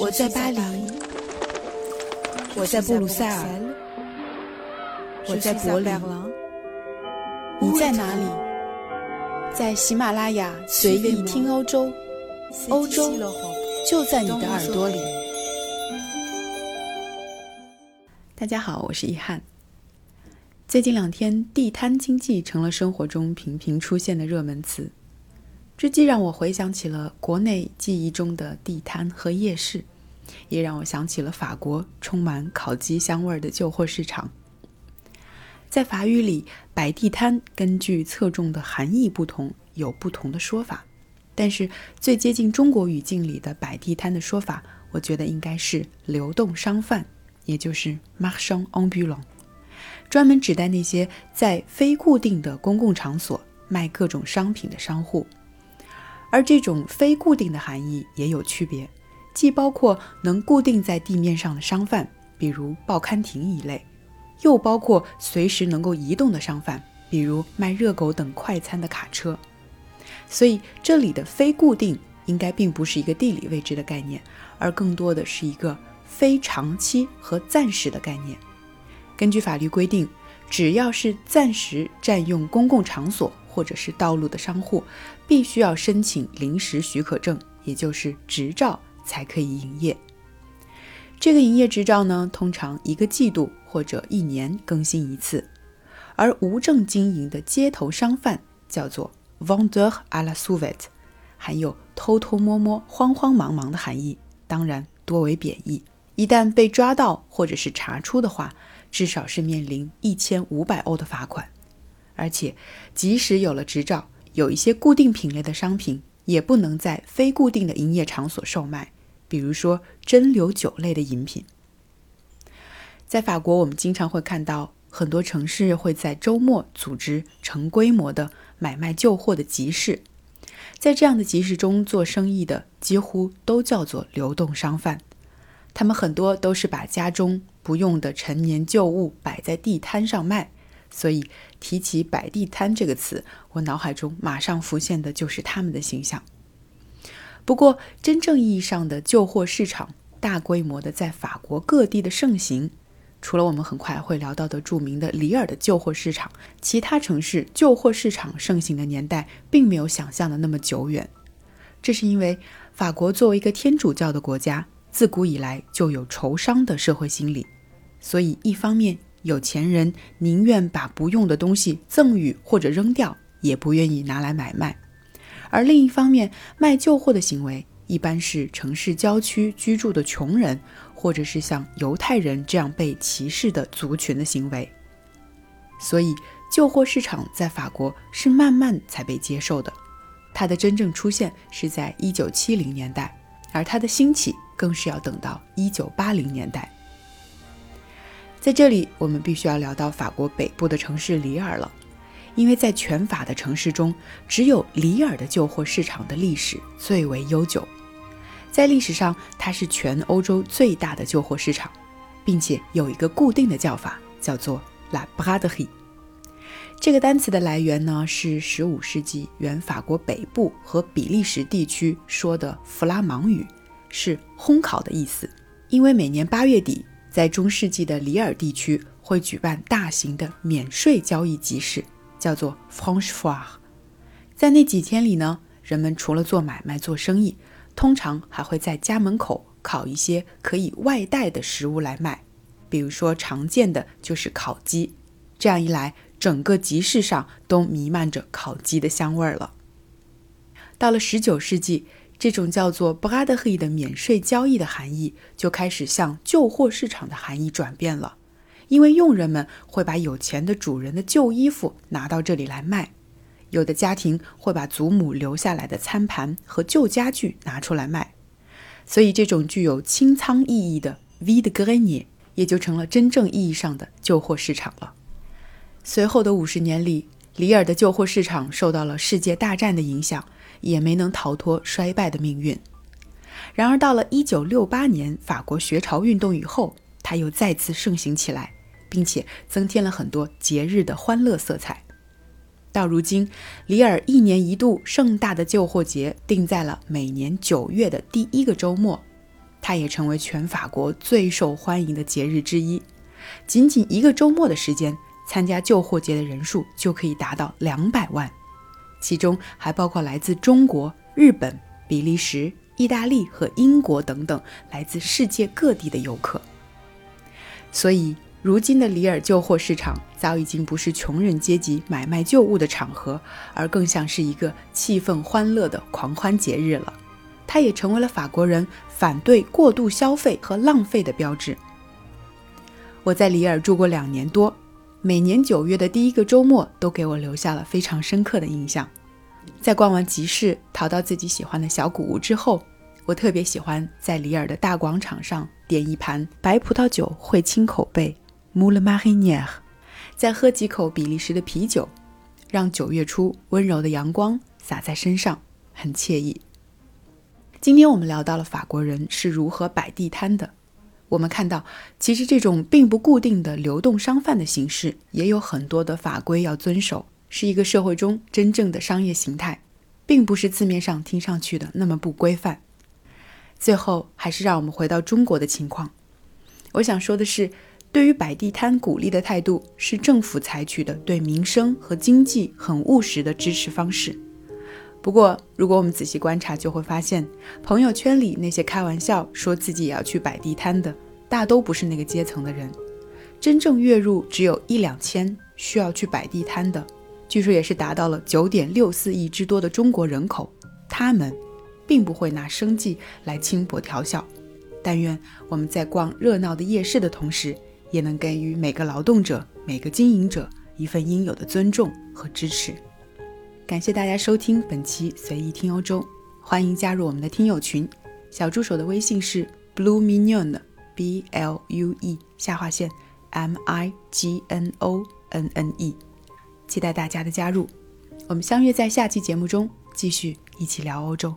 我在巴黎，我在布鲁塞尔，我在柏林，你在哪里？在喜马拉雅随意听欧洲，欧洲就在你的耳朵里。大家好，我是遗憾。最近两天，地摊经济成了生活中频频出现的热门词。这既让我回想起了国内记忆中的地摊和夜市，也让我想起了法国充满烤鸡香味的旧货市场。在法语里，“摆地摊”根据侧重的含义不同，有不同的说法。但是最接近中国语境里的“摆地摊”的说法，我觉得应该是“流动商贩”，也就是 “marchand ambulant”，专门指代那些在非固定的公共场所卖各种商品的商户。而这种非固定的含义也有区别，既包括能固定在地面上的商贩，比如报刊亭一类，又包括随时能够移动的商贩，比如卖热狗等快餐的卡车。所以这里的非固定应该并不是一个地理位置的概念，而更多的是一个非长期和暂时的概念。根据法律规定，只要是暂时占用公共场所。或者是道路的商户，必须要申请临时许可证，也就是执照，才可以营业。这个营业执照呢，通常一个季度或者一年更新一次。而无证经营的街头商贩叫做 v o n d e u r à la s o u v e t t e 含有偷偷摸摸、慌慌忙忙的含义，当然多为贬义。一旦被抓到或者是查出的话，至少是面临一千五百欧的罚款。而且，即使有了执照，有一些固定品类的商品也不能在非固定的营业场所售卖，比如说蒸馏酒类的饮品。在法国，我们经常会看到很多城市会在周末组织成规模的买卖旧货的集市，在这样的集市中做生意的几乎都叫做流动商贩，他们很多都是把家中不用的陈年旧物摆在地摊上卖。所以提起“摆地摊”这个词，我脑海中马上浮现的就是他们的形象。不过，真正意义上的旧货市场大规模的在法国各地的盛行，除了我们很快会聊到的著名的里尔的旧货市场，其他城市旧货市场盛行的年代并没有想象的那么久远。这是因为法国作为一个天主教的国家，自古以来就有仇商的社会心理，所以一方面。有钱人宁愿把不用的东西赠与或者扔掉，也不愿意拿来买卖。而另一方面，卖旧货的行为一般是城市郊区居住的穷人，或者是像犹太人这样被歧视的族群的行为。所以，旧货市场在法国是慢慢才被接受的。它的真正出现是在一九七零年代，而它的兴起更是要等到一九八零年代。在这里，我们必须要聊到法国北部的城市里尔了，因为在全法的城市中，只有里尔的旧货市场的历史最为悠久。在历史上，它是全欧洲最大的旧货市场，并且有一个固定的叫法，叫做 La Braderie。这个单词的来源呢，是15世纪原法国北部和比利时地区说的弗拉芒语，是烘烤的意思。因为每年八月底。在中世纪的里尔地区会举办大型的免税交易集市，叫做 Franche Foire。在那几天里呢，人们除了做买卖、做生意，通常还会在家门口烤一些可以外带的食物来卖，比如说常见的就是烤鸡。这样一来，整个集市上都弥漫着烤鸡的香味儿了。到了十九世纪。这种叫做 b r a d e 的免税交易的含义就开始向旧货市场的含义转变了，因为佣人们会把有钱的主人的旧衣服拿到这里来卖，有的家庭会把祖母留下来的餐盘和旧家具拿出来卖，所以这种具有清仓意义的 v i d g r e n i e 也就成了真正意义上的旧货市场了。随后的五十年里，里尔的旧货市场受到了世界大战的影响。也没能逃脱衰败的命运。然而，到了1968年法国学潮运动以后，它又再次盛行起来，并且增添了很多节日的欢乐色彩。到如今，里尔一年一度盛大的旧货节定在了每年九月的第一个周末，它也成为全法国最受欢迎的节日之一。仅仅一个周末的时间，参加旧货节的人数就可以达到两百万，其中还包括来自中国、日本、比利时、意大利和英国等等来自世界各地的游客。所以，如今的里尔旧货市场早已经不是穷人阶级买卖旧物的场合，而更像是一个气氛欢乐的狂欢节日了。它也成为了法国人反对过度消费和浪费的标志。我在里尔住过两年多，每年九月的第一个周末都给我留下了非常深刻的印象。在逛完集市，淘到自己喜欢的小谷物之后，我特别喜欢在里尔的大广场上点一盘白葡萄酒会清口贝 m o u l e Marinière，再喝几口比利时的啤酒，让九月初温柔的阳光洒在身上，很惬意。今天我们聊到了法国人是如何摆地摊的。我们看到，其实这种并不固定的流动商贩的形式，也有很多的法规要遵守，是一个社会中真正的商业形态，并不是字面上听上去的那么不规范。最后，还是让我们回到中国的情况。我想说的是，对于摆地摊鼓励的态度，是政府采取的对民生和经济很务实的支持方式。不过，如果我们仔细观察，就会发现，朋友圈里那些开玩笑说自己也要去摆地摊的，大都不是那个阶层的人。真正月入只有一两千，需要去摆地摊的，据说也是达到了九点六四亿之多的中国人口。他们并不会拿生计来轻薄调笑。但愿我们在逛热闹的夜市的同时，也能给予每个劳动者、每个经营者一份应有的尊重和支持。感谢大家收听本期随意听欧洲，欢迎加入我们的听友群。小助手的微信是 BlueMinion B L U E 下划线 m i g n o n n e，期待大家的加入。我们相约在下期节目中继续一起聊欧洲。